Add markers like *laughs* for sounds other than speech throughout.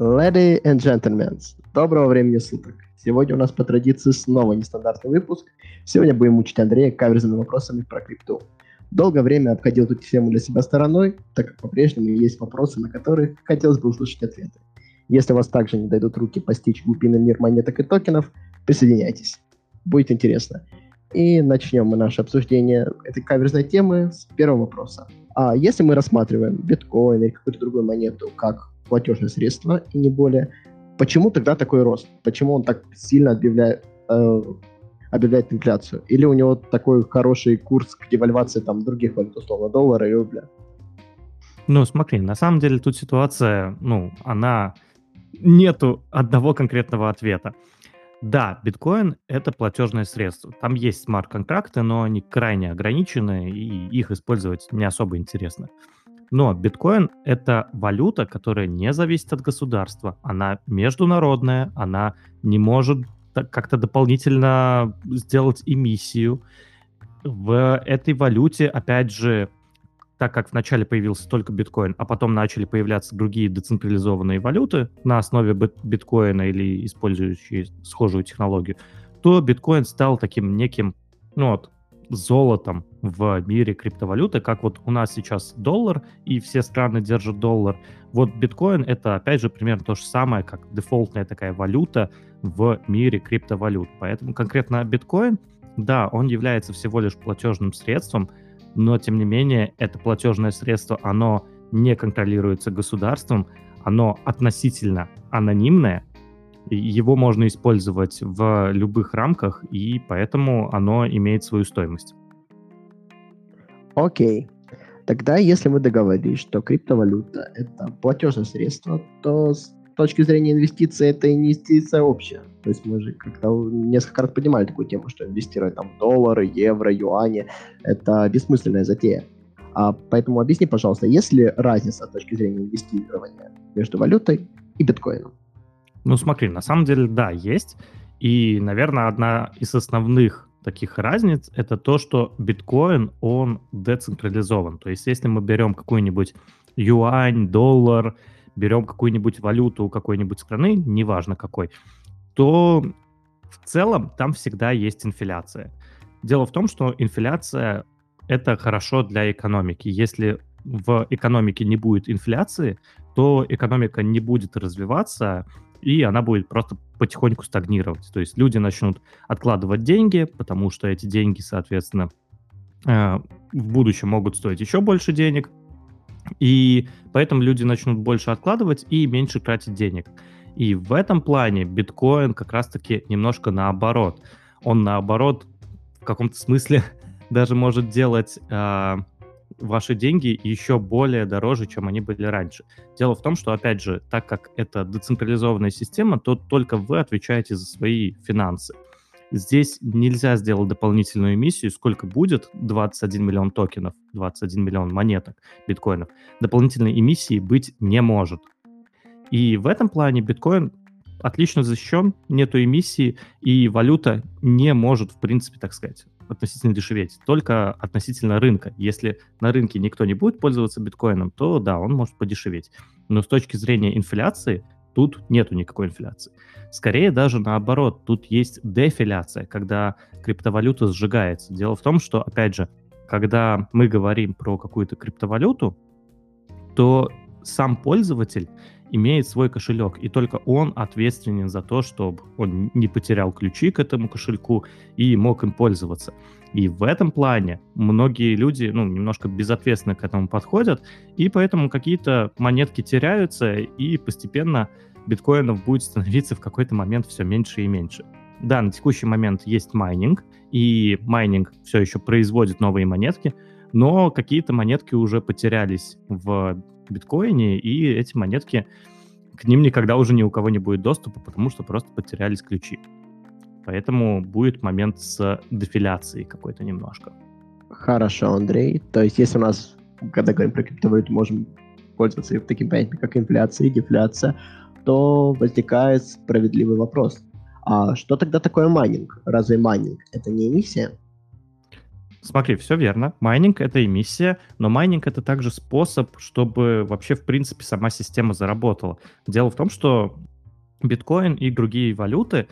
Ladies and gentlemen, доброго времени суток. Сегодня у нас по традиции снова нестандартный выпуск. Сегодня будем учить Андрея каверзными вопросами про крипту. Долгое время обходил эту тему для себя стороной, так как по-прежнему есть вопросы, на которые хотелось бы услышать ответы. Если вас также не дойдут руки постичь глубинный мир монеток и токенов, присоединяйтесь. Будет интересно. И начнем мы наше обсуждение этой каверзной темы с первого вопроса. А если мы рассматриваем биткоин или какую-то другую монету как платежное средство и не более. Почему тогда такой рост? Почему он так сильно объявляет, э, объявляет инфляцию? Или у него такой хороший курс к девальвации там других валют, условно, доллара и рубля? Ну, смотри, на самом деле тут ситуация, ну, она... Нету одного конкретного ответа. Да, биткоин — это платежное средство. Там есть смарт-контракты, но они крайне ограничены, и их использовать не особо интересно. Но биткоин — это валюта, которая не зависит от государства. Она международная, она не может как-то дополнительно сделать эмиссию. В этой валюте, опять же, так как вначале появился только биткоин, а потом начали появляться другие децентрализованные валюты на основе биткоина или использующие схожую технологию, то биткоин стал таким неким, ну вот, золотом в мире криптовалюты, как вот у нас сейчас доллар, и все страны держат доллар. Вот биткоин — это, опять же, примерно то же самое, как дефолтная такая валюта в мире криптовалют. Поэтому конкретно биткоин, да, он является всего лишь платежным средством, но, тем не менее, это платежное средство, оно не контролируется государством, оно относительно анонимное, его можно использовать в любых рамках, и поэтому оно имеет свою стоимость. Окей. Тогда, если мы договорились, что криптовалюта — это платежное средство, то с точки зрения инвестиций это инвестиция общая. То есть мы же как-то несколько раз поднимали такую тему, что инвестировать там доллары, евро, юани — это бессмысленная затея. А, поэтому объясни, пожалуйста, есть ли разница с точки зрения инвестирования между валютой и биткоином? Ну, смотри, на самом деле, да, есть. И, наверное, одна из основных таких разниц это то, что биткоин, он децентрализован. То есть, если мы берем какую-нибудь юань, доллар, берем какую-нибудь валюту какой-нибудь страны, неважно какой, то в целом там всегда есть инфляция. Дело в том, что инфляция — это хорошо для экономики. Если в экономике не будет инфляции, то экономика не будет развиваться, и она будет просто потихоньку стагнировать. То есть люди начнут откладывать деньги, потому что эти деньги, соответственно, э, в будущем могут стоить еще больше денег, и поэтому люди начнут больше откладывать и меньше тратить денег. И в этом плане биткоин как раз-таки немножко наоборот. Он наоборот в каком-то смысле *laughs* даже может делать э, ваши деньги еще более дороже, чем они были раньше. Дело в том, что, опять же, так как это децентрализованная система, то только вы отвечаете за свои финансы. Здесь нельзя сделать дополнительную эмиссию, сколько будет 21 миллион токенов, 21 миллион монеток биткоинов. Дополнительной эмиссии быть не может. И в этом плане биткоин отлично защищен, нету эмиссии, и валюта не может, в принципе, так сказать, относительно дешеветь, только относительно рынка. Если на рынке никто не будет пользоваться биткоином, то да, он может подешеветь. Но с точки зрения инфляции, тут нету никакой инфляции. Скорее даже наоборот, тут есть дефиляция, когда криптовалюта сжигается. Дело в том, что, опять же, когда мы говорим про какую-то криптовалюту, то сам пользователь имеет свой кошелек, и только он ответственен за то, чтобы он не потерял ключи к этому кошельку и мог им пользоваться. И в этом плане многие люди, ну, немножко безответственно к этому подходят, и поэтому какие-то монетки теряются, и постепенно биткоинов будет становиться в какой-то момент все меньше и меньше. Да, на текущий момент есть майнинг, и майнинг все еще производит новые монетки, но какие-то монетки уже потерялись в биткоине, и эти монетки, к ним никогда уже ни у кого не будет доступа, потому что просто потерялись ключи. Поэтому будет момент с дефляцией какой-то немножко. Хорошо, Андрей. То есть если у нас, когда говорим про криптовалюту, можем пользоваться таким понятием, как инфляция и дефляция, то возникает справедливый вопрос. А что тогда такое майнинг? Разве майнинг это не эмиссия? Смотри, все верно. Майнинг — это эмиссия, но майнинг — это также способ, чтобы вообще, в принципе, сама система заработала. Дело в том, что биткоин и другие валюты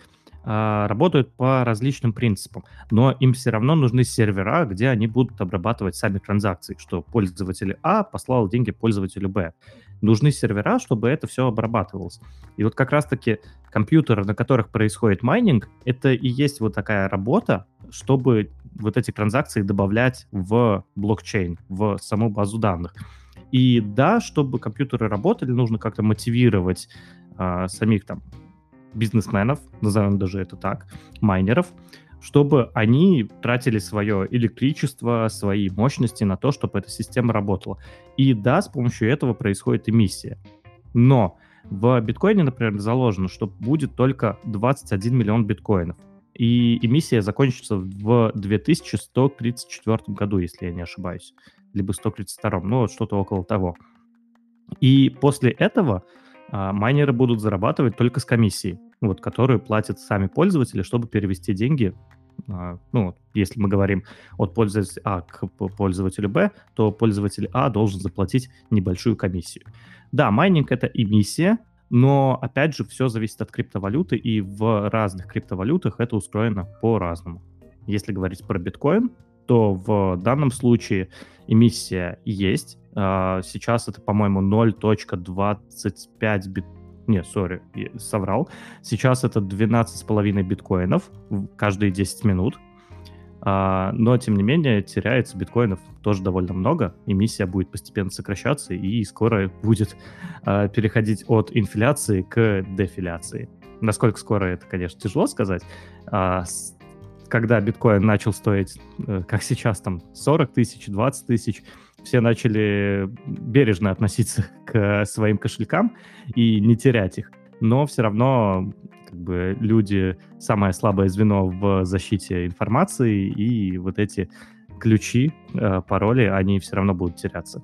а, работают по различным принципам, но им все равно нужны сервера, где они будут обрабатывать сами транзакции, что пользователь А послал деньги пользователю Б. Нужны сервера, чтобы это все обрабатывалось. И вот как раз-таки компьютеры, на которых происходит майнинг, это и есть вот такая работа, чтобы вот эти транзакции добавлять в блокчейн, в саму базу данных. И да, чтобы компьютеры работали, нужно как-то мотивировать а, самих там бизнесменов, назовем даже это так, майнеров, чтобы они тратили свое электричество, свои мощности на то, чтобы эта система работала. И да, с помощью этого происходит эмиссия. Но в биткоине, например, заложено, что будет только 21 миллион биткоинов. И эмиссия закончится в 2134 году, если я не ошибаюсь. Либо 132, ну вот что-то около того. И после этого а, майнеры будут зарабатывать только с комиссии, вот, которую платят сами пользователи, чтобы перевести деньги а, ну, если мы говорим от пользователя А к пользователю Б, то пользователь А должен заплатить небольшую комиссию. Да, майнинг — это эмиссия, но, опять же, все зависит от криптовалюты, и в разных криптовалютах это устроено по-разному. Если говорить про биткоин, то в данном случае эмиссия есть, а, сейчас это, по-моему, 0.25 бит... Не, сори, соврал. Сейчас это 12,5 биткоинов каждые 10 минут. А, но, тем не менее, теряется биткоинов тоже довольно много. Эмиссия будет постепенно сокращаться, и скоро будет а, переходить от инфляции к дефиляции. Насколько скоро это, конечно, тяжело сказать. А, когда биткоин начал стоить, э, как сейчас, там 40 тысяч, 20 тысяч, все начали бережно относиться к своим кошелькам и не терять их. Но все равно как бы, люди самое слабое звено в защите информации, и вот эти ключи, э, пароли, они все равно будут теряться.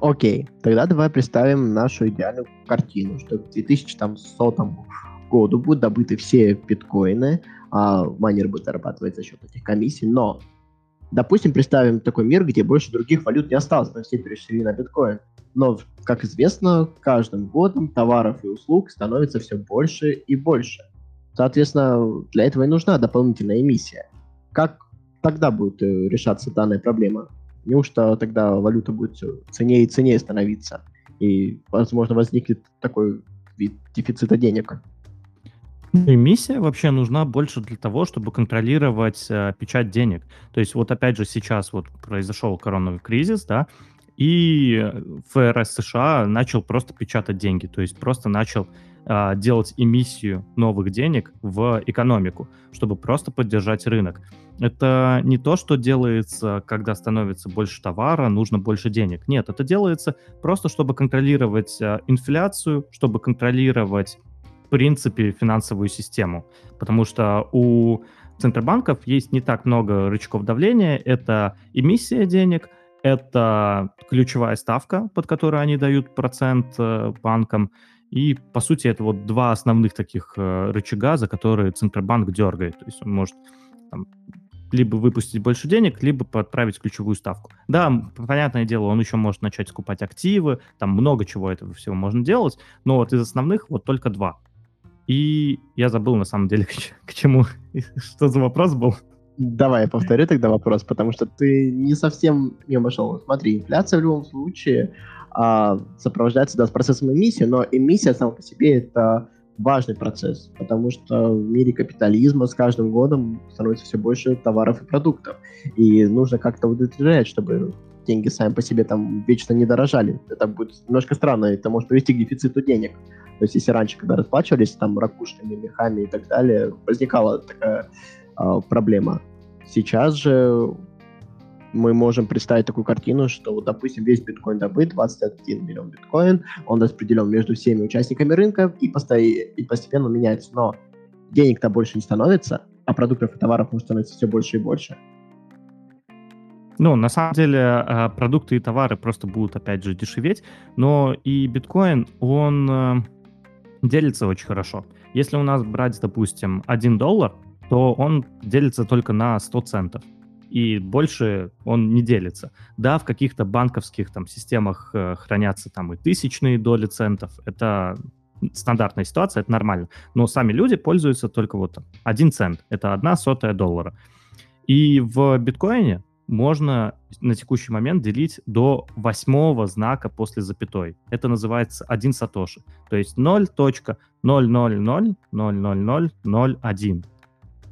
Окей, тогда давай представим нашу идеальную картину, что к 2100 году будут добыты все биткоины, а майнер будет зарабатывать за счет этих комиссий, но Допустим, представим такой мир, где больше других валют не осталось, но все перешли на биткоин. Но, как известно, каждым годом товаров и услуг становится все больше и больше. Соответственно, для этого и нужна дополнительная эмиссия. Как тогда будет э, решаться данная проблема? Неужто тогда валюта будет все ценнее и ценнее становиться? И, возможно, возникнет такой вид дефицита денег. Эмиссия вообще нужна больше для того, чтобы контролировать э, печать денег. То есть вот опять же сейчас вот произошел коронавирусный кризис, да, и ФРС США начал просто печатать деньги, то есть просто начал э, делать эмиссию новых денег в экономику, чтобы просто поддержать рынок. Это не то, что делается, когда становится больше товара, нужно больше денег. Нет, это делается просто, чтобы контролировать э, инфляцию, чтобы контролировать принципе финансовую систему, потому что у центробанков есть не так много рычагов давления. Это эмиссия денег, это ключевая ставка, под которую они дают процент э, банкам. И, по сути, это вот два основных таких э, рычага, за которые Центробанк дергает. То есть он может там, либо выпустить больше денег, либо подправить ключевую ставку. Да, понятное дело, он еще может начать скупать активы, там много чего этого всего можно делать, но вот из основных вот только два. И я забыл, на самом деле, *laughs* к, чему, *laughs* что за вопрос был. Давай я повторю тогда вопрос, потому что ты не совсем мимо шел. Смотри, инфляция в любом случае а, сопровождается да, с процессом эмиссии, но эмиссия сама по себе это важный процесс, потому что в мире капитализма с каждым годом становится все больше товаров и продуктов. И нужно как-то удовлетворять, чтобы деньги сами по себе там вечно не дорожали. Это будет немножко странно, это может привести к дефициту денег. То есть если раньше, когда расплачивались там ракушками, мехами и так далее, возникала такая э, проблема. Сейчас же мы можем представить такую картину, что, допустим, весь биткоин добыт, 21 миллион биткоин, он распределен между всеми участниками рынка и, посто... и постепенно меняется. Но денег-то больше не становится, а продуктов и товаров может становиться все больше и больше. Ну, на самом деле, а, продукты и товары просто будут, опять же, дешеветь, но и биткоин, он э, делится очень хорошо. Если у нас брать, допустим, 1 доллар, то он делится только на 100 центов. и больше он не делится. Да, в каких-то банковских там системах э, хранятся там и тысячные доли центов, это стандартная ситуация, это нормально. Но сами люди пользуются только вот там, один цент, это одна сотая доллара. И в биткоине можно на текущий момент делить до восьмого знака после запятой. Это называется один сатоши. То есть 0.0000001.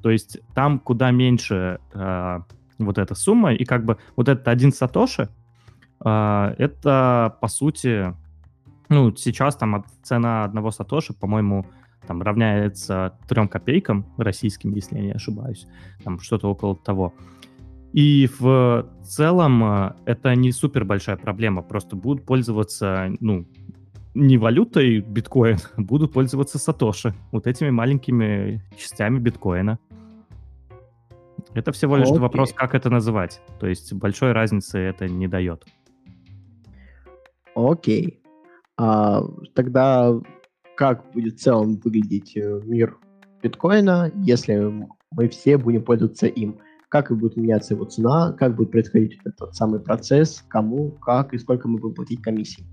То есть там куда меньше э, вот эта сумма, и как бы вот этот один сатоши, э, это по сути, ну сейчас там цена одного сатоши, по-моему, там равняется трем копейкам российским, если я не ошибаюсь, там что-то около того. И в целом э, это не супер большая проблема, просто будут пользоваться, ну, не валютой биткоин, *laughs* будут пользоваться сатоши, вот этими маленькими частями биткоина. Это всего лишь Окей. вопрос, как это называть. То есть большой разницы это не дает. Окей. А, тогда как будет в целом выглядеть э, мир биткоина, если мы все будем пользоваться им? как будет меняться его цена, как будет происходить этот самый процесс, кому, как и сколько мы будем платить комиссии.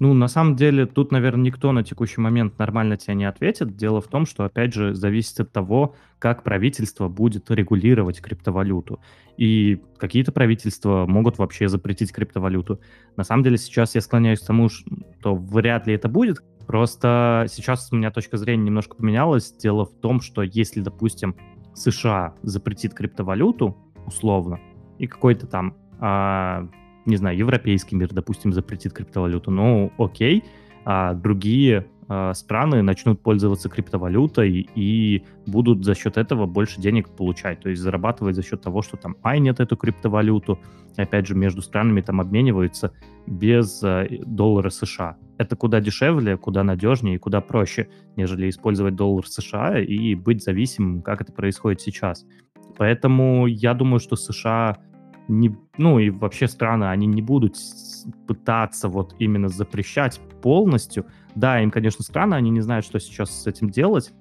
Ну, на самом деле, тут, наверное, никто на текущий момент нормально тебе не ответит. Дело в том, что, опять же, зависит от того, как правительство будет регулировать криптовалюту. И какие-то правительства могут вообще запретить криптовалюту. На самом деле, сейчас я склоняюсь к тому, что вряд ли это будет. Просто сейчас у меня точка зрения немножко поменялась. Дело в том, что если, допустим, США запретит криптовалюту, условно, и какой-то там, а, не знаю, европейский мир, допустим, запретит криптовалюту, ну, окей, а другие а, страны начнут пользоваться криптовалютой и будут за счет этого больше денег получать, то есть зарабатывать за счет того, что там майнят эту криптовалюту, и опять же между странами там обмениваются без а, доллара США. Это куда дешевле, куда надежнее и куда проще, нежели использовать доллар США и быть зависимым, как это происходит сейчас. Поэтому я думаю, что США не, ну и вообще страны, они не будут пытаться вот именно запрещать полностью. Да, им, конечно, странно, они не знают, что сейчас с этим делать,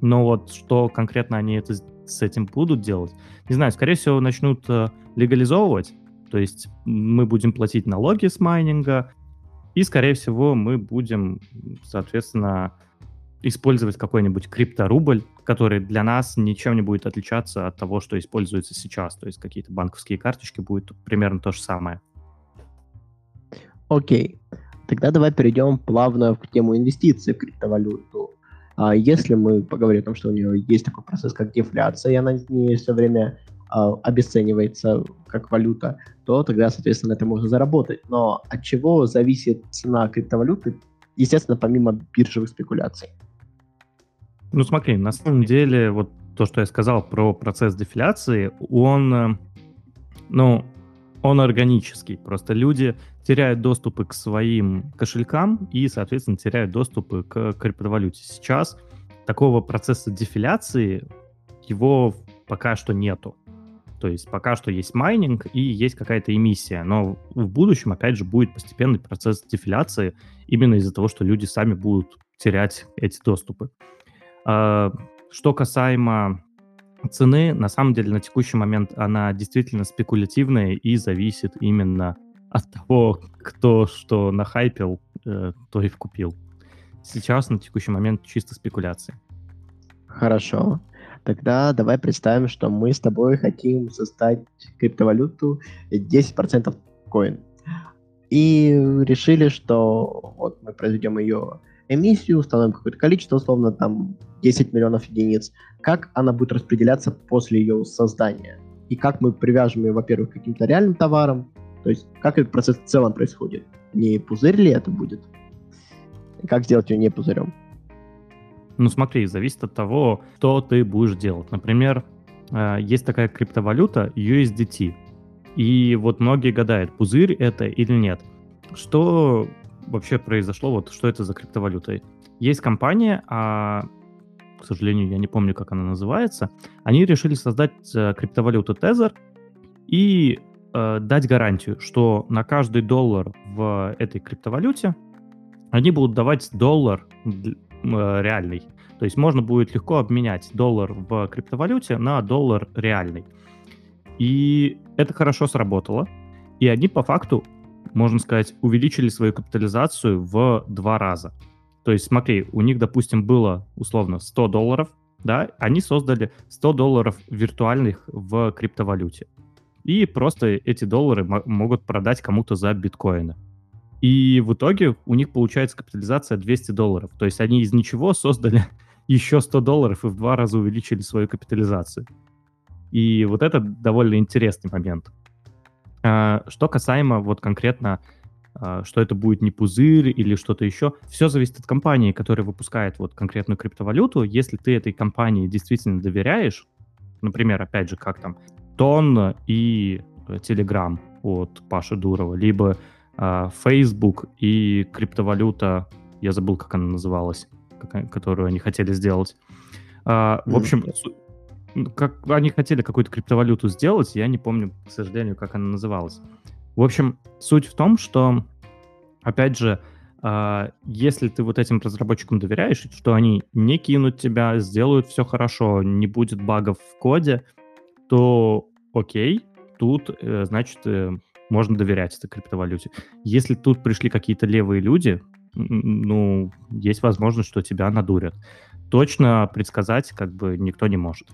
но вот что конкретно они это с этим будут делать, не знаю, скорее всего, начнут э, легализовывать, то есть мы будем платить налоги с майнинга, и, скорее всего, мы будем, соответственно, использовать какой-нибудь крипторубль, который для нас ничем не будет отличаться от того, что используется сейчас. То есть какие-то банковские карточки будет примерно то же самое. Окей. Тогда давай перейдем плавно к тему инвестиций в криптовалюту. А если мы поговорим о том, что у нее есть такой процесс, как дефляция, и она не все время а, обесценивается как валюта, то тогда, соответственно, это можно заработать. Но от чего зависит цена криптовалюты, естественно, помимо биржевых спекуляций? Ну смотри, на самом деле, вот то, что я сказал про процесс дефляции, он, э, ну, он органический. Просто люди теряют доступы к своим кошелькам и, соответственно, теряют доступы к криптовалюте. Сейчас такого процесса дефляции его пока что нету. То есть пока что есть майнинг и есть какая-то эмиссия, но в будущем, опять же, будет постепенный процесс дефляции именно из-за того, что люди сами будут терять эти доступы. А, что касаемо цены, на самом деле на текущий момент она действительно спекулятивная и зависит именно от того, кто что нахайпил, э, то и вкупил. Сейчас на текущий момент чисто спекуляции. Хорошо. Тогда давай представим, что мы с тобой хотим создать криптовалюту 10% коин. И решили, что вот мы произведем ее эмиссию, установим какое-то количество, условно, там 10 миллионов единиц. Как она будет распределяться после ее создания? И как мы привяжем ее, во-первых, к каким-то реальным товарам, то есть как этот процесс в целом происходит? Не пузырь ли это будет? Как сделать ее не пузырем? Ну смотри, зависит от того, что ты будешь делать. Например, э, есть такая криптовалюта USDT. И вот многие гадают, пузырь это или нет. Что вообще произошло? Вот что это за криптовалюта? Есть компания, а, к сожалению, я не помню, как она называется. Они решили создать э, криптовалюту Tether и э, дать гарантию, что на каждый доллар в этой криптовалюте они будут давать доллар Э, реальный. То есть можно будет легко обменять доллар в криптовалюте на доллар реальный. И это хорошо сработало. И они по факту, можно сказать, увеличили свою капитализацию в два раза. То есть смотри, у них, допустим, было условно 100 долларов, да, они создали 100 долларов виртуальных в криптовалюте. И просто эти доллары могут продать кому-то за биткоины. И в итоге у них получается капитализация 200 долларов. То есть они из ничего создали *laughs* еще 100 долларов и в два раза увеличили свою капитализацию. И вот это довольно интересный момент. А, что касаемо вот конкретно, а, что это будет не пузырь или что-то еще, все зависит от компании, которая выпускает вот конкретную криптовалюту. Если ты этой компании действительно доверяешь, например, опять же, как там Тон и Telegram от Паши Дурова, либо э, Facebook и криптовалюта, я забыл, как она называлась, как, которую они хотели сделать. Э, в общем, как они хотели какую-то криптовалюту сделать, я не помню, к сожалению, как она называлась. В общем, суть в том, что, опять же, э, если ты вот этим разработчикам доверяешь, что они не кинут тебя, сделают все хорошо, не будет багов в коде, то окей, тут, э, значит, э, можно доверять этой криптовалюте. Если тут пришли какие-то левые люди, ну, есть возможность, что тебя надурят. Точно предсказать как бы никто не может.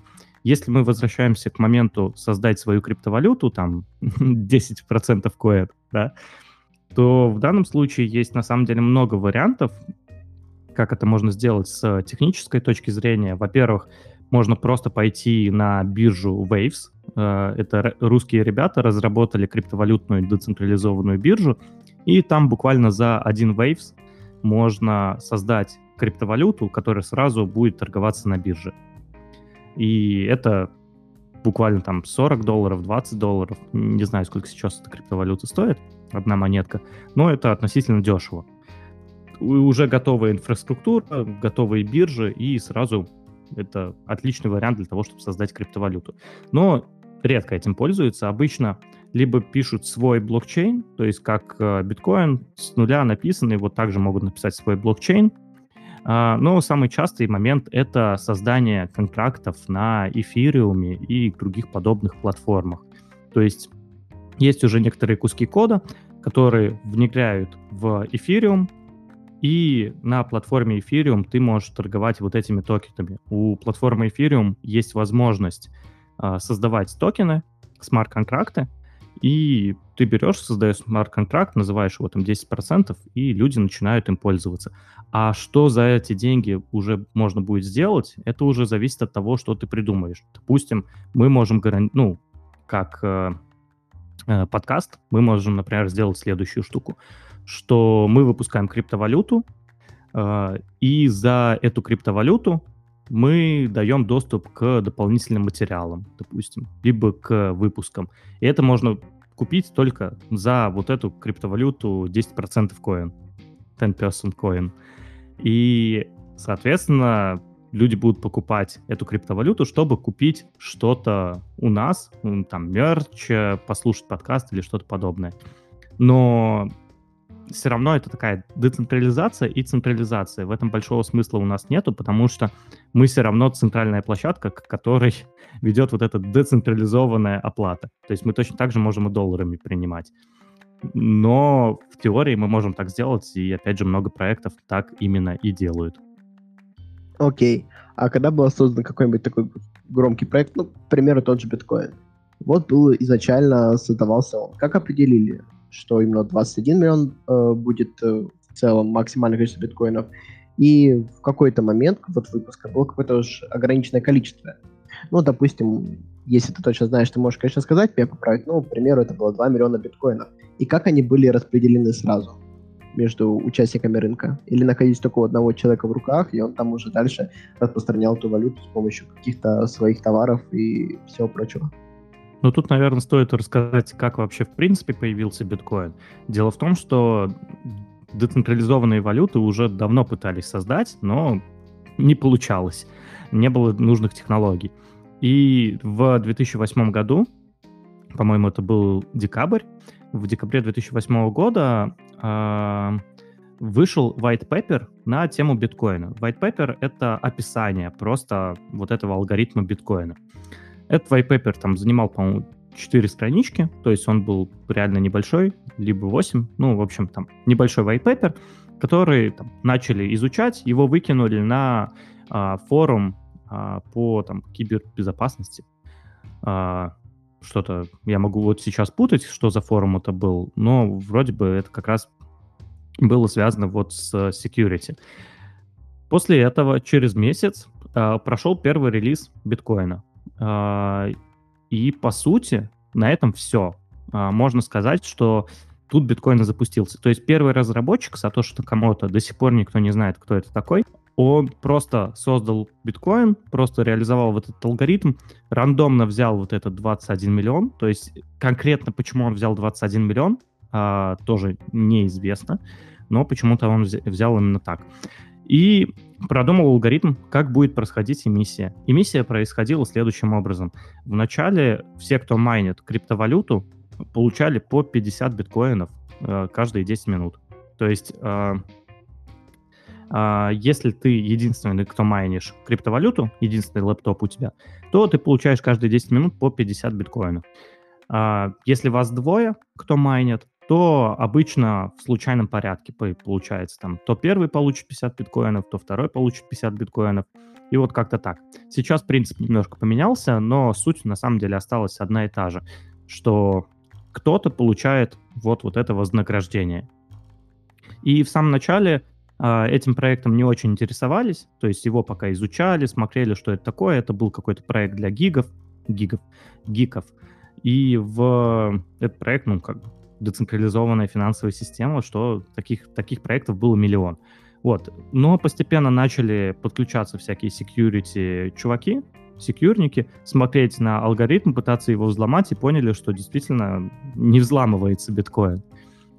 Если мы возвращаемся к моменту создать свою криптовалюту, там *laughs* 10% коэд, да, то в данном случае есть на самом деле много вариантов, как это можно сделать с технической точки зрения. Во-первых, можно просто пойти на биржу Waves. Э, это русские ребята разработали криптовалютную децентрализованную биржу, и там буквально за один Waves можно создать криптовалюту, которая сразу будет торговаться на бирже. И это буквально там 40 долларов, 20 долларов. Не знаю, сколько сейчас эта криптовалюта стоит, одна монетка, но это относительно дешево. Уже готовая инфраструктура, готовые биржи, и сразу это отличный вариант для того, чтобы создать криптовалюту. Но редко этим пользуются. Обычно либо пишут свой блокчейн, то есть как э, биткоин с нуля написанный, вот также могут написать свой блокчейн. А, но самый частый момент — это создание контрактов на эфириуме и других подобных платформах. То есть есть уже некоторые куски кода, которые внедряют в эфириум, и на платформе Ethereum ты можешь торговать вот этими токенами. У платформы Ethereum есть возможность э, создавать токены, смарт-контракты, и ты берешь, создаешь смарт-контракт, называешь его там 10%, и люди начинают им пользоваться. А что за эти деньги уже можно будет сделать, это уже зависит от того, что ты придумаешь. Допустим, мы можем, ну, как э, э, подкаст, мы можем, например, сделать следующую штуку что мы выпускаем криптовалюту, э, и за эту криптовалюту мы даем доступ к дополнительным материалам, допустим, либо к выпускам. И это можно купить только за вот эту криптовалюту 10% коин, 10% коин. И, соответственно, люди будут покупать эту криптовалюту, чтобы купить что-то у нас, там, мерч, послушать подкаст или что-то подобное. Но все равно это такая децентрализация и централизация. В этом большого смысла у нас нету, потому что мы все равно центральная площадка, к которой *laughs* ведет вот эта децентрализованная оплата. То есть мы точно так же можем и долларами принимать. Но в теории мы можем так сделать, и опять же много проектов так именно и делают. Окей. А когда был создан какой-нибудь такой громкий проект, ну, к примеру, тот же биткоин, вот был изначально создавался он. Как определили, что именно 21 миллион э, будет э, в целом максимальное количество биткоинов. И в какой-то момент вот выпуска было какое-то уж ограниченное количество. Ну, допустим, если ты точно знаешь, ты можешь, конечно, сказать, меня поправить, ну, к примеру, это было 2 миллиона биткоинов. И как они были распределены сразу между участниками рынка? Или находились только у одного человека в руках, и он там уже дальше распространял эту валюту с помощью каких-то своих товаров и всего прочего? Ну, тут, наверное, стоит рассказать, как вообще в принципе появился биткоин. Дело в том, что децентрализованные валюты уже давно пытались создать, но не получалось. Не было нужных технологий. И в 2008 году, по-моему, это был декабрь, в декабре 2008 года э, вышел white paper на тему биткоина. White paper — это описание просто вот этого алгоритма биткоина. Этот white paper там занимал, по-моему, 4 странички, то есть он был реально небольшой, либо 8, ну, в общем, там, небольшой white paper, который там, начали изучать, его выкинули на а, форум а, по там, кибербезопасности. А, что-то я могу вот сейчас путать, что за форум это был, но вроде бы это как раз было связано вот с security. После этого через месяц э, прошел первый релиз биткоина. Э, и по сути на этом все. Э, можно сказать, что тут биткоин запустился. То есть первый разработчик, Сатоши Такамото, до сих пор никто не знает, кто это такой. Он просто создал биткоин, просто реализовал вот этот алгоритм, рандомно взял вот этот 21 миллион, то есть конкретно почему он взял 21 миллион, а, тоже неизвестно, но почему-то он взял именно так. И продумал алгоритм, как будет происходить эмиссия. Эмиссия происходила следующим образом. Вначале все, кто майнит криптовалюту, получали по 50 биткоинов э, каждые 10 минут. То есть э, а, если ты единственный, кто майнишь криптовалюту, единственный лэптоп у тебя, то ты получаешь каждые 10 минут по 50 биткоинов. А, если вас двое, кто майнит, то обычно в случайном порядке получается там то первый получит 50 биткоинов, то второй получит 50 биткоинов. И вот как-то так. Сейчас принцип немножко поменялся, но суть на самом деле осталась одна и та же, что кто-то получает вот, вот это вознаграждение. И в самом начале а, этим проектом не очень интересовались, то есть его пока изучали, смотрели, что это такое. Это был какой-то проект для гигов, гигов, гиков. И в этот проект, ну, как бы децентрализованная финансовая система, что таких, таких проектов было миллион. Вот. Но постепенно начали подключаться всякие security чуваки, секьюрники, смотреть на алгоритм, пытаться его взломать и поняли, что действительно не взламывается биткоин.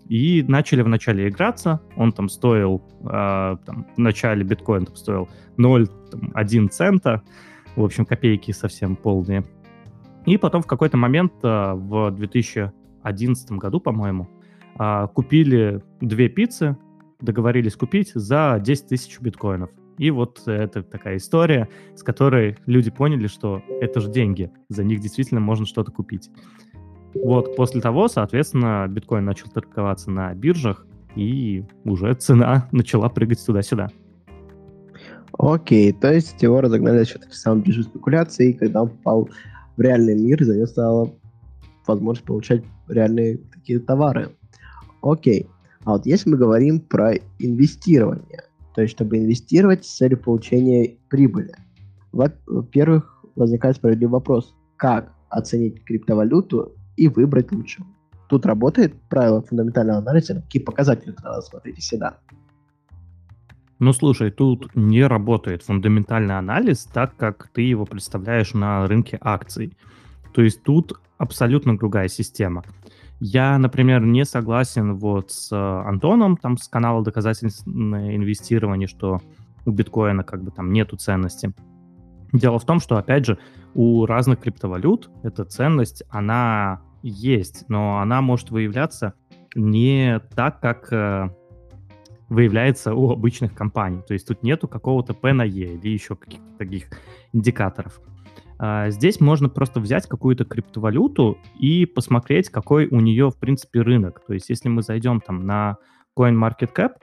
И начали вначале играться, он там стоил, э, там, в начале биткоин там стоил 0,1 цента, в общем, копейки совсем полные. И потом в какой-то момент э, в 2011 году, по-моему, э, купили две пиццы, договорились купить за 10 тысяч биткоинов. И вот это такая история, с которой люди поняли, что это же деньги, за них действительно можно что-то купить. Вот, после того, соответственно, биткоин начал торговаться на биржах, и уже цена начала прыгать туда-сюда. Окей, то есть его разогнали за счет биржи спекуляции, и когда он попал в реальный мир, за него стала возможность получать реальные такие товары. Окей, а вот если мы говорим про инвестирование, то есть чтобы инвестировать с целью получения прибыли, во-первых, возникает справедливый вопрос, как оценить криптовалюту и выбрать лучшего. Тут работает правило фундаментального анализа, какие показатели надо смотреть всегда. Ну, слушай, тут не работает фундаментальный анализ так, как ты его представляешь на рынке акций. То есть тут абсолютно другая система. Я, например, не согласен вот с Антоном, там, с канала «Доказательственное инвестирование», что у биткоина как бы там нету ценности. Дело в том, что, опять же, у разных криптовалют эта ценность, она есть, но она может выявляться не так, как э, выявляется у обычных компаний. То есть тут нету какого-то P на E или еще каких-то таких индикаторов. А здесь можно просто взять какую-то криптовалюту и посмотреть, какой у нее, в принципе, рынок. То есть если мы зайдем там на CoinMarketCap,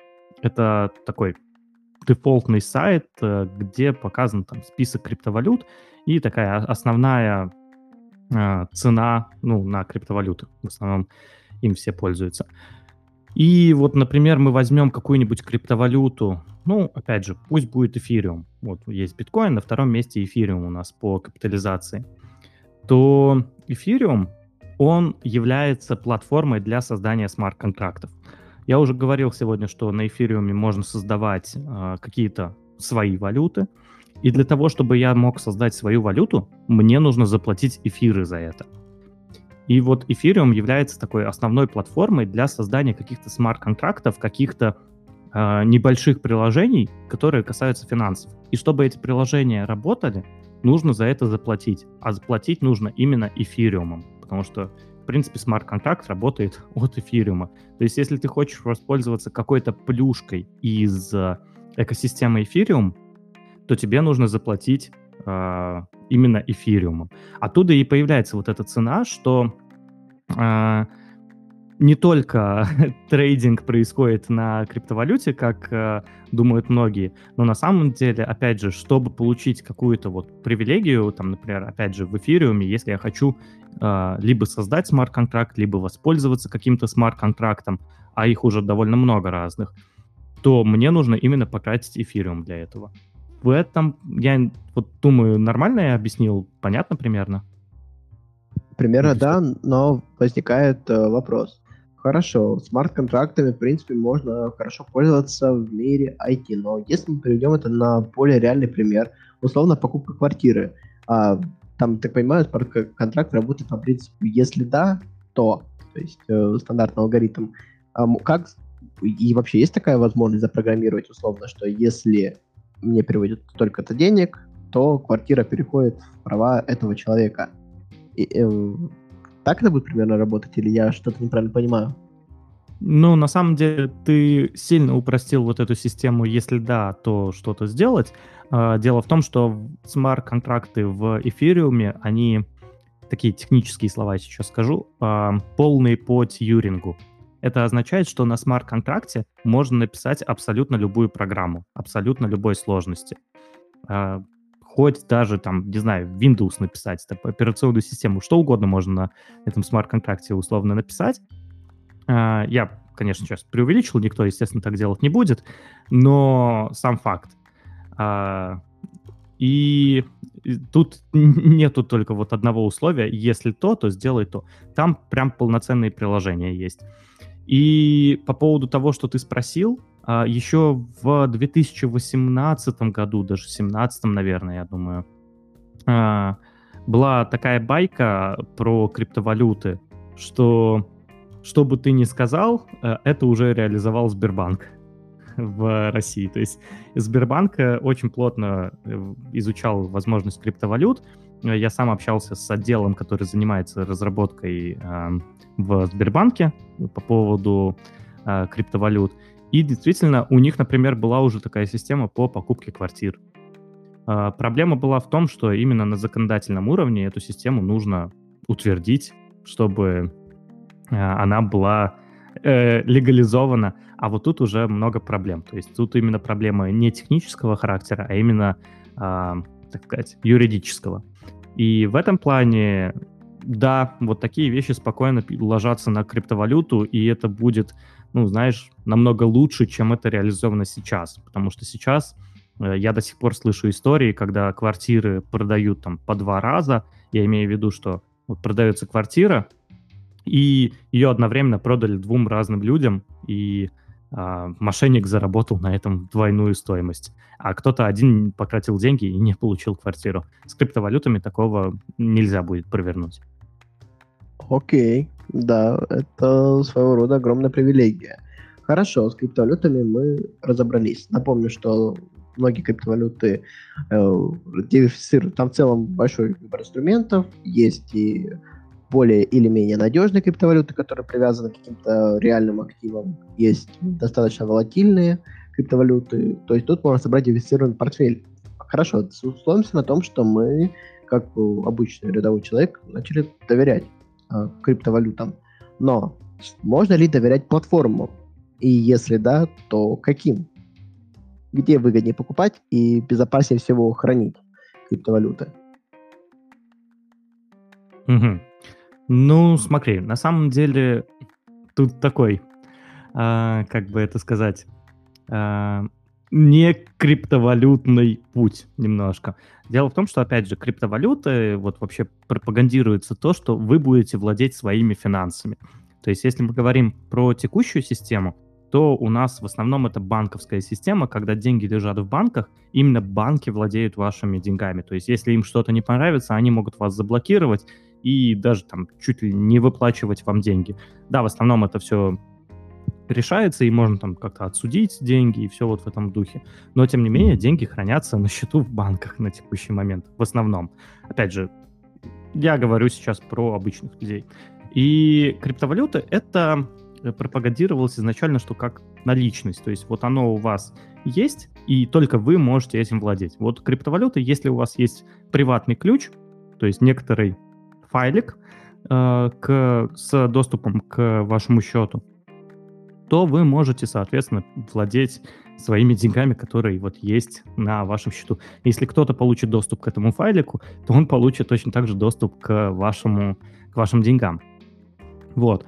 это такой дефолтный сайт, э, где показан там список криптовалют и такая основная э, цена ну, на криптовалюты. В основном им все пользуются. И вот, например, мы возьмем какую-нибудь криптовалюту, ну, опять же, пусть будет эфириум. Вот есть биткоин, на втором месте эфириум у нас по капитализации. То эфириум, он является платформой для создания смарт-контрактов. Я уже говорил сегодня, что на эфириуме можно создавать э, какие-то свои валюты. И для того, чтобы я мог создать свою валюту, мне нужно заплатить эфиры за это. И вот эфириум является такой основной платформой для создания каких-то смарт-контрактов, каких-то э, небольших приложений, которые касаются финансов. И чтобы эти приложения работали, нужно за это заплатить. А заплатить нужно именно эфириумом, потому что принципе, смарт-контракт работает *laughs* от эфириума. То есть, если ты хочешь воспользоваться какой-то плюшкой из э, экосистемы эфириум, то тебе нужно заплатить э, именно эфириумом. Оттуда и появляется вот эта цена, что э, не только *laughs* трейдинг происходит на криптовалюте, как э, думают многие, но на самом деле, опять же, чтобы получить какую-то вот привилегию, там, например, опять же, в эфириуме, если я хочу э, либо создать смарт-контракт, либо воспользоваться каким-то смарт-контрактом, а их уже довольно много разных, то мне нужно именно потратить эфириум для этого. В этом, я вот думаю, нормально я объяснил, понятно примерно? Примерно, да, но возникает э, вопрос. Хорошо, смарт-контрактами, в принципе, можно хорошо пользоваться в мире IT, но если мы перейдем это на более реальный пример, условно, покупка квартиры, а, там, так понимаю, смарт-контракт работает по принципу «если да, то», то есть э, стандартный алгоритм. А, как и вообще есть такая возможность запрограммировать условно, что если мне переводят столько-то денег, то квартира переходит в права этого человека. И, э, так это будет примерно работать, или я что-то неправильно понимаю? Ну, на самом деле, ты сильно упростил вот эту систему, если да, то что-то сделать. А, дело в том, что смарт-контракты в эфириуме, они, такие технические слова сейчас скажу, а, полные по тьюрингу. Это означает, что на смарт-контракте можно написать абсолютно любую программу, абсолютно любой сложности. А, хоть даже там, не знаю, Windows написать, там, операционную систему, что угодно можно на этом смарт-контракте условно написать. А, я, конечно, сейчас преувеличил, никто, естественно, так делать не будет, но сам факт. А, и тут нету только вот одного условия, если то, то сделай то. Там прям полноценные приложения есть. И по поводу того, что ты спросил, а, еще в 2018 году, даже в 2017, наверное, я думаю, а, была такая байка про криптовалюты, что что бы ты ни сказал, э, это уже реализовал Сбербанк *laughs* в России. То есть Сбербанк э, очень плотно э, изучал возможность криптовалют. Я сам общался с отделом, который занимается разработкой в Сбербанке по поводу криптовалют. И действительно, у них, например, была уже такая система по покупке квартир. А, проблема была в том, что именно на законодательном уровне эту систему нужно утвердить, чтобы а, она была э, легализована. А вот тут уже много проблем. То есть тут именно проблема не технического характера, а именно, э, так сказать, юридического. И в этом плане, да, вот такие вещи спокойно ложатся на криптовалюту, и это будет ну, знаешь, намного лучше, чем это реализовано сейчас. Потому что сейчас э, я до сих пор слышу истории, когда квартиры продают там по два раза. Я имею в виду, что вот продается квартира, и ее одновременно продали двум разным людям, и мошенник заработал на этом двойную стоимость. А кто-то один потратил деньги и не получил квартиру. С криптовалютами такого нельзя будет провернуть. Окей. Да, это своего рода огромная привилегия. Хорошо, с криптовалютами мы разобрались. Напомню, что многие криптовалюты э, диверсифицируют. Там в целом большой выбор инструментов. Есть и более или менее надежные криптовалюты, которые привязаны к каким-то реальным активам. Есть достаточно волатильные криптовалюты. То есть тут можно собрать диверсифицированный портфель. Хорошо, условимся на том, что мы, как обычный рядовой человек, начали доверять э, криптовалютам. Но можно ли доверять платформам? И если да, то каким? Где выгоднее покупать и безопаснее всего хранить криптовалюты? Угу. Ну, смотри, на самом деле тут такой, э, как бы это сказать, э, не криптовалютный путь немножко. Дело в том, что, опять же, криптовалюты, вот вообще пропагандируется то, что вы будете владеть своими финансами. То есть, если мы говорим про текущую систему, то у нас в основном это банковская система, когда деньги лежат в банках, именно банки владеют вашими деньгами. То есть, если им что-то не понравится, они могут вас заблокировать и даже там чуть ли не выплачивать вам деньги. Да, в основном это все решается, и можно там как-то отсудить деньги и все вот в этом духе. Но, тем не менее, деньги хранятся на счету в банках на текущий момент, в основном. Опять же, я говорю сейчас про обычных людей. И криптовалюта — это пропагандировалось изначально, что как наличность. То есть вот оно у вас есть, и только вы можете этим владеть. Вот криптовалюта, если у вас есть приватный ключ, то есть некоторый файлик э, к, с доступом к вашему счету, то вы можете, соответственно, владеть своими деньгами, которые вот есть на вашем счету. Если кто-то получит доступ к этому файлику, то он получит точно так же доступ к, вашему, к вашим деньгам. Вот.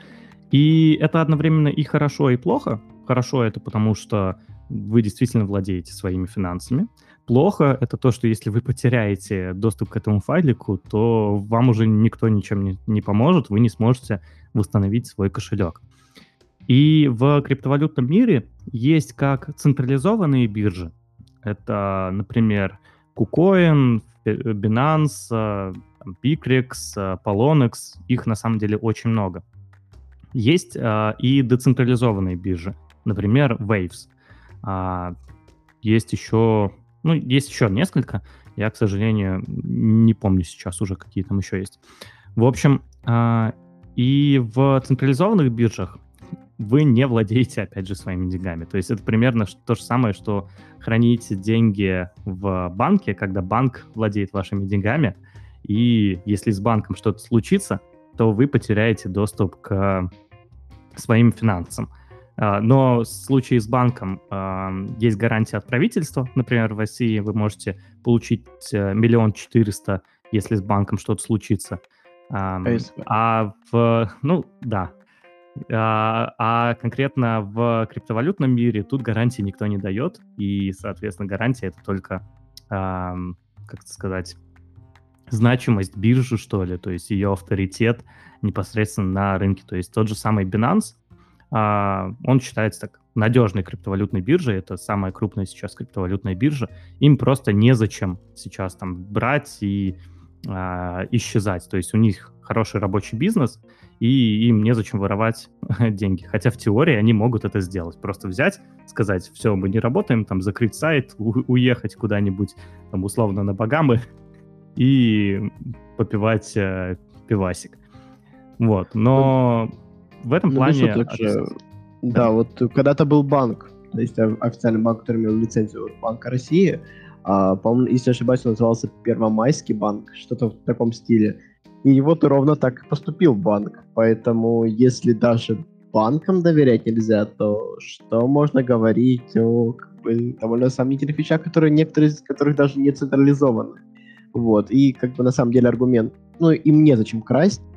И это одновременно и хорошо, и плохо. Хорошо это потому, что вы действительно владеете своими финансами. Плохо это то, что если вы потеряете доступ к этому файлику, то вам уже никто ничем не, не поможет, вы не сможете восстановить свой кошелек. И в криптовалютном мире есть как централизованные биржи. Это, например, KuCoin, Binance, Bittrex, Poloniex. Их на самом деле очень много. Есть э, и децентрализованные биржи, например, Waves. А, есть еще, ну, есть еще несколько. Я, к сожалению, не помню сейчас уже, какие там еще есть. В общем, э, и в централизованных биржах вы не владеете, опять же, своими деньгами. То есть это примерно то же самое, что храните деньги в банке, когда банк владеет вашими деньгами, и если с банком что-то случится, то вы потеряете доступ к своим финансам. А, но в случае с банком а, есть гарантия от правительства. Например, в России вы можете получить э, миллион четыреста, если с банком что-то случится. А, а в... Ну, да. А, а конкретно в криптовалютном мире тут гарантии никто не дает. И, соответственно, гарантия — это только, как это сказать, значимость биржи, что ли, то есть ее авторитет непосредственно на рынке. То есть тот же самый Binance, он считается так надежной криптовалютной биржей, это самая крупная сейчас криптовалютная биржа, им просто незачем сейчас там брать и а, исчезать. То есть у них хороший рабочий бизнес, и им незачем воровать *laughs* деньги. Хотя в теории они могут это сделать. Просто взять, сказать, все, мы не работаем, там, закрыть сайт, у- уехать куда-нибудь, там, условно, на Багамы *laughs* и попивать э, пивасик. Вот, но в этом ну, плане... Же, да, вот когда-то был банк, то есть официальный банк, который имел лицензию от Банка России, а, по-моему, если не ошибаюсь, он назывался Первомайский банк, что-то в таком стиле. И вот ровно так и поступил банк. Поэтому, если даже банкам доверять нельзя, то что можно говорить о как бы, довольно сомнительных вещах, которые некоторые из которых даже не централизованы. Вот. И как бы на самом деле аргумент, ну, им незачем красть, а,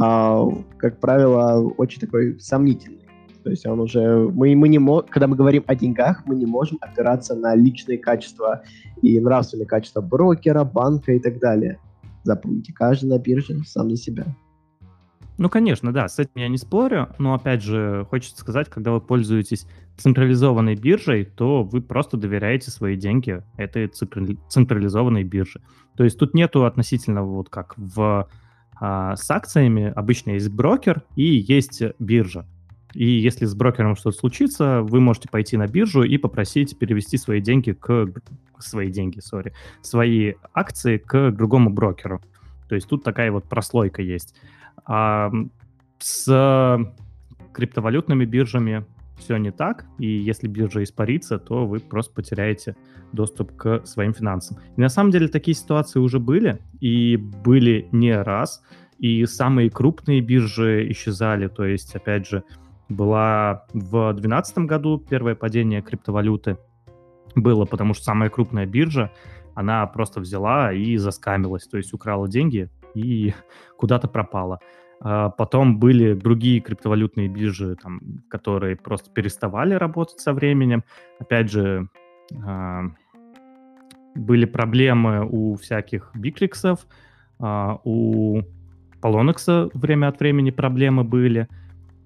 как правило, очень такой сомнительный. То есть он уже... Мы, мы не мо... Когда мы говорим о деньгах, мы не можем опираться на личные качества и нравственные качества брокера, банка и так далее. Запомните, каждый на бирже сам за себя. Ну, конечно, да, с этим я не спорю, но, опять же, хочется сказать, когда вы пользуетесь централизованной биржей, то вы просто доверяете свои деньги этой централизованной бирже. То есть тут нету относительно вот как в а, с акциями обычно есть брокер и есть биржа. И если с брокером что-то случится, вы можете пойти на биржу и попросить перевести свои деньги к свои деньги, сори, свои акции к другому брокеру. То есть тут такая вот прослойка есть. А с криптовалютными биржами все не так, и если биржа испарится, то вы просто потеряете доступ к своим финансам. И на самом деле такие ситуации уже были, и были не раз, и самые крупные биржи исчезали, то есть, опять же, была в 2012 году первое падение криптовалюты, было, потому что самая крупная биржа, она просто взяла и заскамилась, то есть украла деньги и *laughs* куда-то пропала. А потом были другие криптовалютные биржи, там, которые просто переставали работать со временем. Опять же, а, были проблемы у всяких бикликсов, а, у Polonix время от времени проблемы были.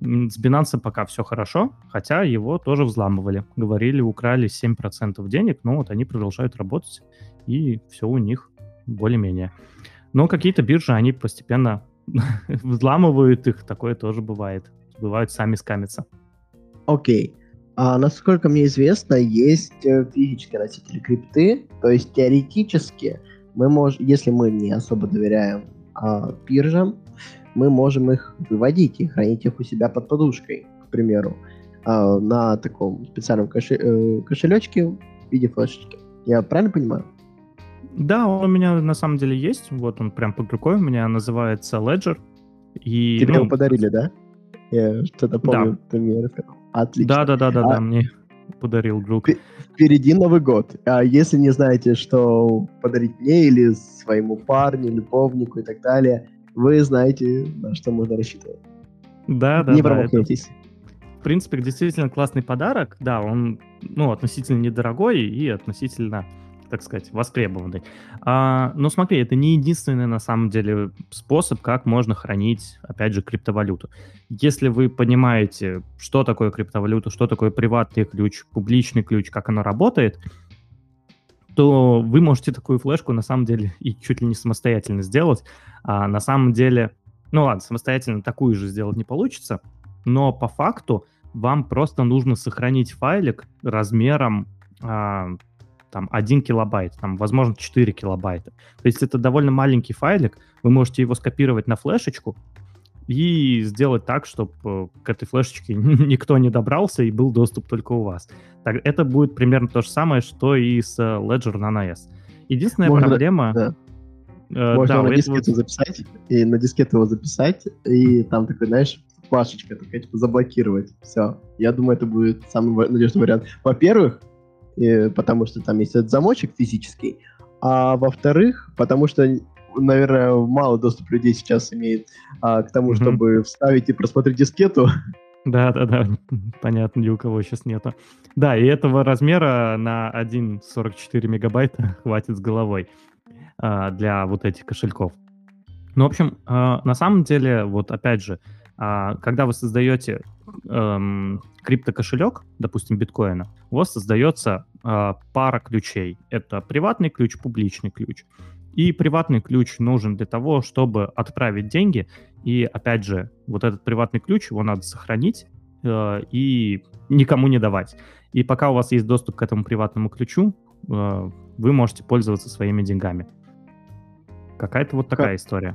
С Binance пока все хорошо, хотя его тоже взламывали. Говорили, украли 7% денег, но вот они продолжают работать, и все у них более-менее. Но какие-то биржи, они постепенно *laughs* взламывают их, такое тоже бывает. Бывают сами скамятся. Окей. А насколько мне известно, есть э, физические носители крипты, то есть теоретически мы можем, если мы не особо доверяем а, биржам, мы можем их выводить и хранить их у себя под подушкой, к примеру. а, на таком специальном кошель, э, кошелечке в виде флешечки. Я правильно понимаю? Да, он у меня на самом деле есть. Вот он прям под рукой у меня называется Ledger. И, Тебе ну, его подарили, да? Я что-то помню, Да. ты мне рассказал. Отлично. Да, да, да, да, А- да, мне подарил друг. Пе- Впереди Новый год. А если не знаете, что подарить мне или своему парню, любовнику и так далее, вы знаете, на что можно рассчитывать. Да, да, не да. это, промахнетесь. в принципе, действительно классный подарок. Да, он, ну, относительно недорогой и относительно, так сказать, востребованный. А, но смотри, это не единственный, на самом деле, способ, как можно хранить, опять же, криптовалюту. Если вы понимаете, что такое криптовалюта, что такое приватный ключ, публичный ключ, как оно работает, то вы можете такую флешку на самом деле *laughs* и чуть ли не самостоятельно сделать. А на самом деле, ну ладно, самостоятельно такую же сделать не получится, но по факту вам просто нужно сохранить файлик размером а, там 1 килобайт, там, возможно, 4 килобайта. То есть это довольно маленький файлик, вы можете его скопировать на флешечку и сделать так, чтобы к этой флешечке *laughs* никто не добрался и был доступ только у вас. Так, это будет примерно то же самое, что и с э, Ledger Nano S. Единственная Можно- проблема... да. э, Можно да, на дискету записать, и на дискету его записать, и там такой, знаешь, флешечка такая, типа, заблокировать. Все. Я думаю, это будет самый надежный вариант. Во-первых, э, потому что там есть этот замочек физический, а во-вторых, потому что, наверное, мало доступ людей сейчас имеет а, к тому, Мгм. чтобы вставить и просмотреть дискету. *laughs* Да, да, да, *laughs* понятно, ни у кого сейчас нету. Да, и этого размера на 1,44 мегабайта *laughs* хватит с головой а, для вот этих кошельков. Ну, в общем, а, на самом деле, вот опять же, когда вы создаете эм, криптокошелек, допустим, биткоина, у вас создается а, пара ключей. Это приватный ключ, публичный ключ. И приватный ключ нужен для того, чтобы отправить деньги и опять же, вот этот приватный ключ, его надо сохранить э, и никому не давать. И пока у вас есть доступ к этому приватному ключу, э, вы можете пользоваться своими деньгами. Какая-то вот такая история.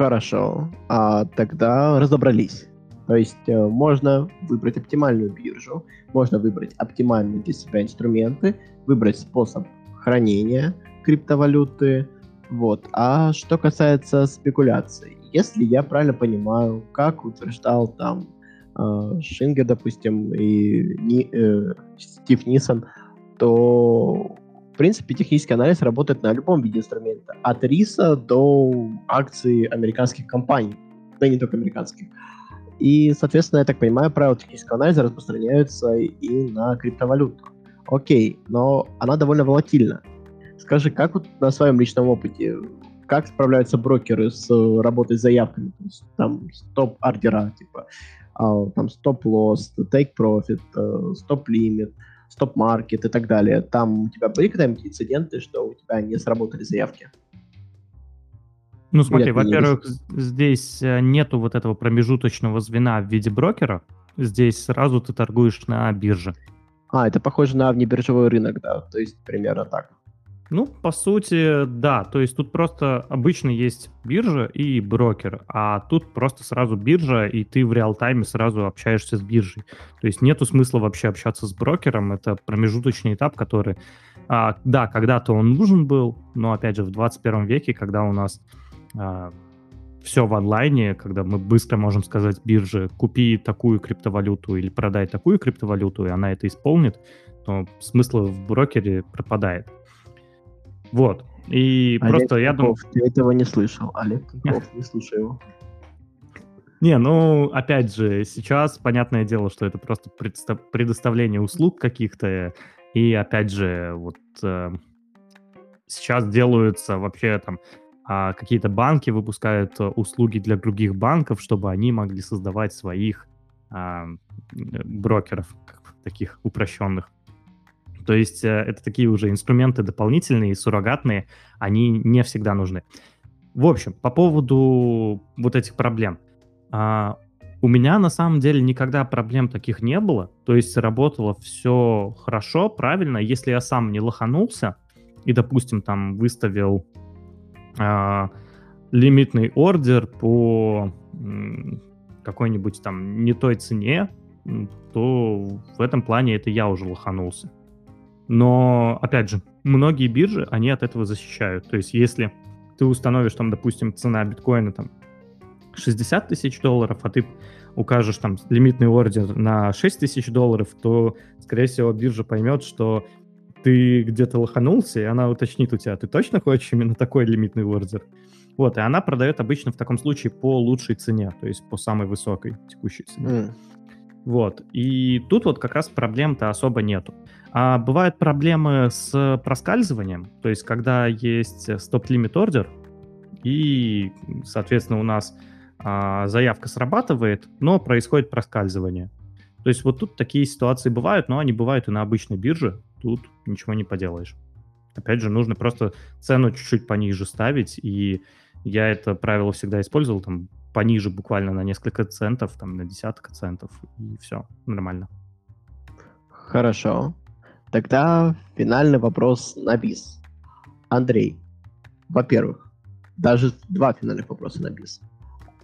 Хорошо. А тогда разобрались. То есть э, можно выбрать оптимальную биржу, можно выбрать оптимальные для себя инструменты, выбрать способ хранения криптовалюты. Вот. А что касается спекуляций, если я правильно понимаю, как утверждал там э, Шингер, допустим, и э, Стив Нисон, то принципе технический анализ работает на любом виде инструмента, от риса до акций американских компаний, да и не только американских. И, соответственно, я так понимаю, правила технического анализа распространяются и на криптовалюту. Окей, но она довольно волатильна. Скажи, как вот на своем личном опыте, как справляются брокеры с э, работой с заявками? То есть там стоп-ордера, типа а, там стоп-лосс, take-profit, э, стоп-лимит, стоп-маркет и так далее. Там у тебя были когда-нибудь инциденты, что у тебя не сработали заявки? Ну, смотри, во-первых, здесь э, нету вот этого промежуточного звена в виде брокера. Здесь сразу ты торгуешь на бирже. А, это похоже на внебиржевой рынок, да, то есть примерно так. Ну, по сути, да. То есть тут просто обычно есть биржа и брокер, а тут просто сразу биржа, и ты в реал-тайме сразу общаешься с биржей. То есть нету смысла вообще общаться с брокером. Это промежуточный этап, который, а, да, когда-то он нужен был, но опять же в 21 веке, когда у нас все в онлайне, когда мы быстро можем сказать бирже, купи такую криптовалюту или продай такую криптовалюту, и она это исполнит, то смысл в брокере пропадает. Вот. И Олег просто я думаю... Ты этого не слышал. Олег *laughs* Тиньков, не слушай его. Не, ну, опять же, сейчас понятное дело, что это просто предоставление услуг каких-то, и опять же, вот э, сейчас делаются вообще там а, какие-то банки выпускают э, услуги для других банков, чтобы они могли создавать своих а, э, брокеров, таких упрощенных. То есть э, это такие уже инструменты дополнительные, суррогатные, они не всегда нужны. В общем, по поводу вот этих проблем. А, у меня на самом деле никогда проблем таких не было. То есть работало все хорошо, правильно. Если я сам не лоханулся и, допустим, там выставил а, лимитный ордер по какой-нибудь там не той цене, то в этом плане это я уже лоханулся. Но, опять же, многие биржи, они от этого защищают. То есть если ты установишь там, допустим, цена биткоина там 60 тысяч долларов, а ты укажешь там лимитный ордер на 6 тысяч долларов, то, скорее всего, биржа поймет, что ты где-то лоханулся, и она уточнит у тебя, ты точно хочешь именно такой лимитный ордер? Вот, и она продает обычно в таком случае по лучшей цене, то есть по самой высокой текущей цене. Mm. Вот, и тут вот как раз проблем-то особо нету. А бывают проблемы с проскальзыванием, то есть когда есть стоп-лимит ордер, и, соответственно, у нас а, заявка срабатывает, но происходит проскальзывание. То есть вот тут такие ситуации бывают, но они бывают и на обычной бирже, тут ничего не поделаешь. Опять же, нужно просто цену чуть-чуть пониже ставить, и я это правило всегда использовал, там, пониже буквально на несколько центов, там, на десяток центов, и все, нормально. Хорошо. Тогда финальный вопрос на бис. Андрей, во-первых, даже два финальных вопроса на бис.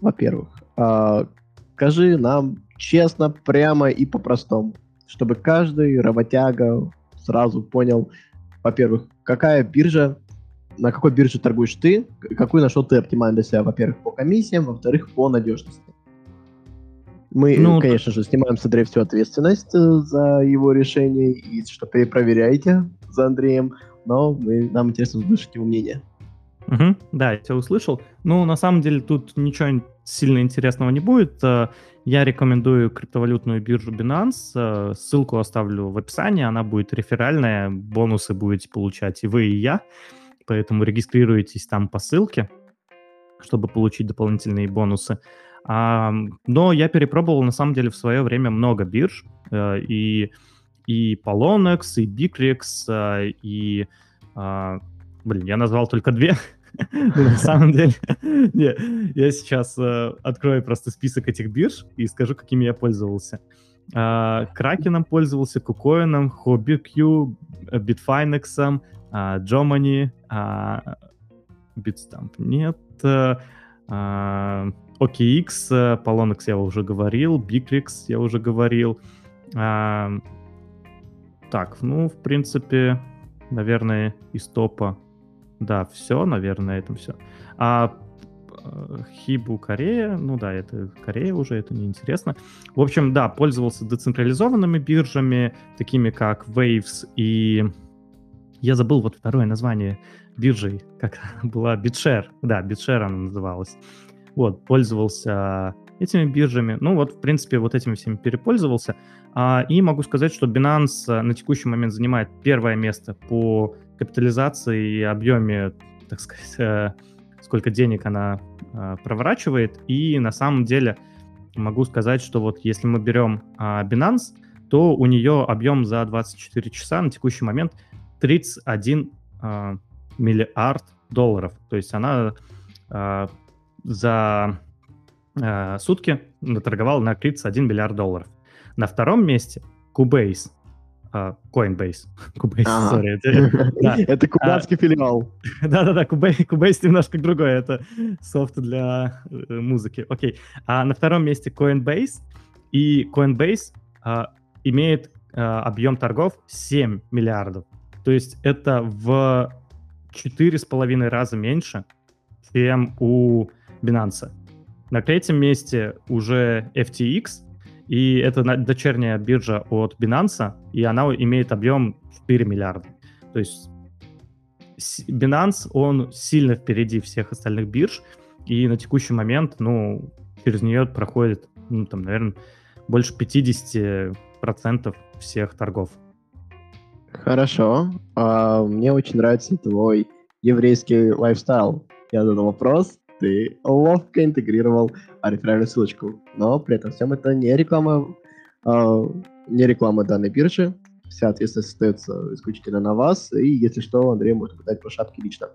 Во-первых, э, скажи нам честно, прямо и по-простому, чтобы каждый работяга сразу понял, во-первых, какая биржа, на какой бирже торгуешь ты, какую нашел ты оптимально для себя, во-первых, по комиссиям, во-вторых, по надежности. Мы, ну, конечно же, снимаем с Андрея всю ответственность э, за его решение и что перепроверяете за Андреем, но мы, нам интересно услышать его мнение. Угу, да, я тебя услышал. Ну, на самом деле, тут ничего сильно интересного не будет. Э, я рекомендую криптовалютную биржу Binance. Э, ссылку оставлю в описании. Она будет реферальная. Бонусы будете получать и вы, и я. Поэтому регистрируйтесь там по ссылке, чтобы получить дополнительные бонусы. А, но я перепробовал, на самом деле, в свое время много бирж. Э, и, и Polonex, и Bittrex, и... Блин, я назвал только две. *laughs* На самом деле, *laughs* я сейчас э, открою просто список этих бирж и скажу, какими я пользовался. А, Кракеном пользовался, Кукоином, HobbyQ, Bitfinex, Jomani, Bitstamp нет, э, а, OKX, Polonex я уже говорил, Bigrix я уже говорил. А, так, ну, в принципе, наверное, из топа да, все, наверное, на этом все. А э, Хибу Корея, ну да, это Корея уже, это неинтересно. В общем, да, пользовался децентрализованными биржами, такими как Waves и... Я забыл вот второе название биржи, как *laughs* была BitShare. Да, BitShare она называлась. Вот, пользовался этими биржами. Ну вот, в принципе, вот этими всеми перепользовался. А, и могу сказать, что Binance э, на текущий момент занимает первое место по капитализации и объеме, так *laughs* сказать, э, сколько денег она э, проворачивает. И на самом деле могу сказать, что вот если мы берем э, Binance, то у нее объем за 24 часа на текущий момент 31 э, миллиард долларов. То есть она э, за э, сутки наторговала на 31 миллиард долларов. На втором месте Cubase Uh, Coinbase. *laughs* Cubase, *laughs* sorry. Это кубанский филиал. *laughs* Да-да-да, Cubase немножко другой, это софт для э, музыки. Окей. А на втором месте Coinbase, и Coinbase а, имеет а, объем торгов 7 миллиардов. То есть это в 4,5 раза меньше, чем у Binance. На третьем месте уже FTX, и это дочерняя биржа от Binance, и она имеет объем 4 миллиарда. То есть Binance, он сильно впереди всех остальных бирж, и на текущий момент, ну, через нее проходит, ну, там, наверное, больше 50% всех торгов. Хорошо. А, мне очень нравится твой еврейский лайфстайл. Я задал вопрос, ты ловко интегрировал реферальную ссылочку. Но при этом всем это не реклама, э, не реклама данной биржи. Вся ответственность остается исключительно на вас. И если что, Андрей может подать по шапке лично.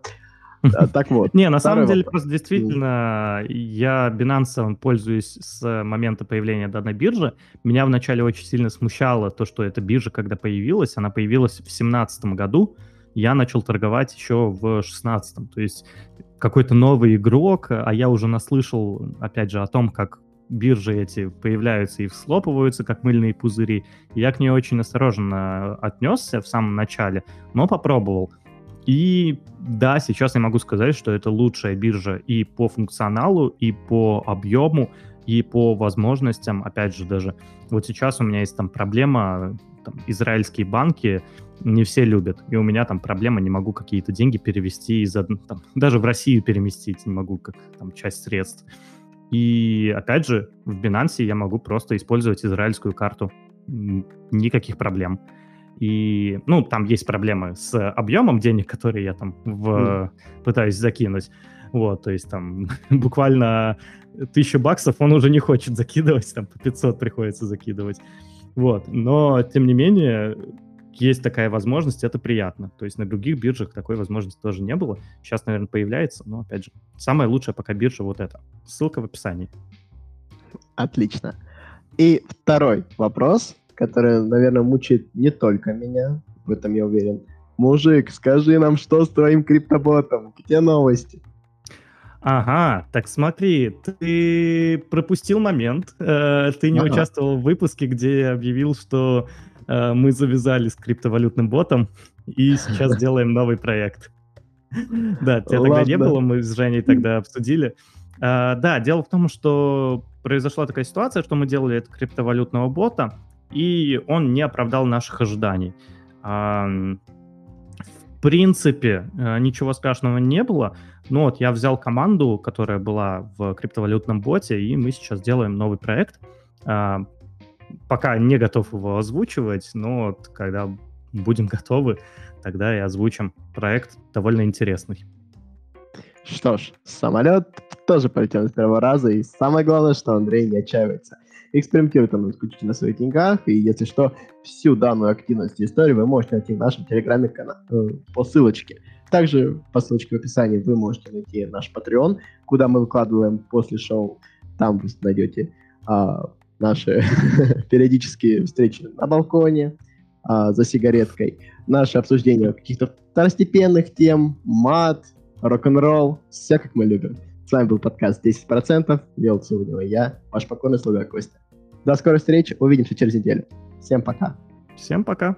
*laughs* Так вот. Не, на самом деле, просто действительно, я Binance пользуюсь с момента появления данной биржи. Меня вначале очень сильно смущало то, что эта биржа, когда появилась, она появилась в 2017 году, я начал торговать еще в 16 То есть какой-то новый игрок, а я уже наслышал, опять же, о том, как биржи эти появляются и слопываются, как мыльные пузыри. Я к ней очень осторожно отнесся в самом начале, но попробовал. И да, сейчас я могу сказать, что это лучшая биржа и по функционалу, и по объему, и по возможностям, опять же, даже вот сейчас у меня есть там проблема, там, израильские банки не все любят, и у меня там проблема, не могу какие-то деньги перевести из одной, там, *laughs* даже в Россию переместить не могу, как там часть средств. И опять же, в Binance я могу просто использовать израильскую карту, никаких проблем. И, ну, там есть проблемы с объемом денег, которые я там в, mm. пытаюсь закинуть. Вот, то есть там *laughs* буквально тысячу баксов он уже не хочет закидывать, там по 500 приходится закидывать. Вот, но тем не менее есть такая возможность, это приятно. То есть на других биржах такой возможности тоже не было. Сейчас, наверное, появляется, но опять же, самая лучшая пока биржа вот эта. Ссылка в описании. Отлично. И второй вопрос, который, наверное, мучает не только меня, в этом я уверен. Мужик, скажи нам, что с твоим криптоботом? Где новости? Ага, так смотри, ты пропустил момент, э, ты не ага. участвовал в выпуске, где я объявил, что э, мы завязали с криптовалютным ботом и сейчас *laughs* делаем новый проект. Да, тебя тогда не было, мы с Женей тогда *laughs* обсудили. А, да, дело в том, что произошла такая ситуация, что мы делали это криптовалютного бота, и он не оправдал наших ожиданий. В принципе, э, ничего страшного не было, ну вот я взял команду, которая была в криптовалютном боте, и мы сейчас делаем новый проект. А, пока не готов его озвучивать, но вот когда будем готовы, тогда и озвучим проект довольно интересный. Что ж, самолет тоже полетел с первого раза, и самое главное, что Андрей не отчаивается. Экспериментирует он исключительно на своих деньгах, и если что, всю данную активность и историю вы можете найти в нашем телеграме-канале э, по ссылочке. Также по ссылочке в описании вы можете найти наш Patreon, куда мы выкладываем после шоу. Там вы найдете а, наши *laughs* периодические встречи на балконе, а, за сигареткой, наше обсуждение каких-то второстепенных тем, мат, рок-н-ролл, все как мы любим. С вами был подкаст 10%. Делал сегодня я, ваш покорный слуга Костя. До скорой встречи, увидимся через неделю. Всем пока. Всем пока.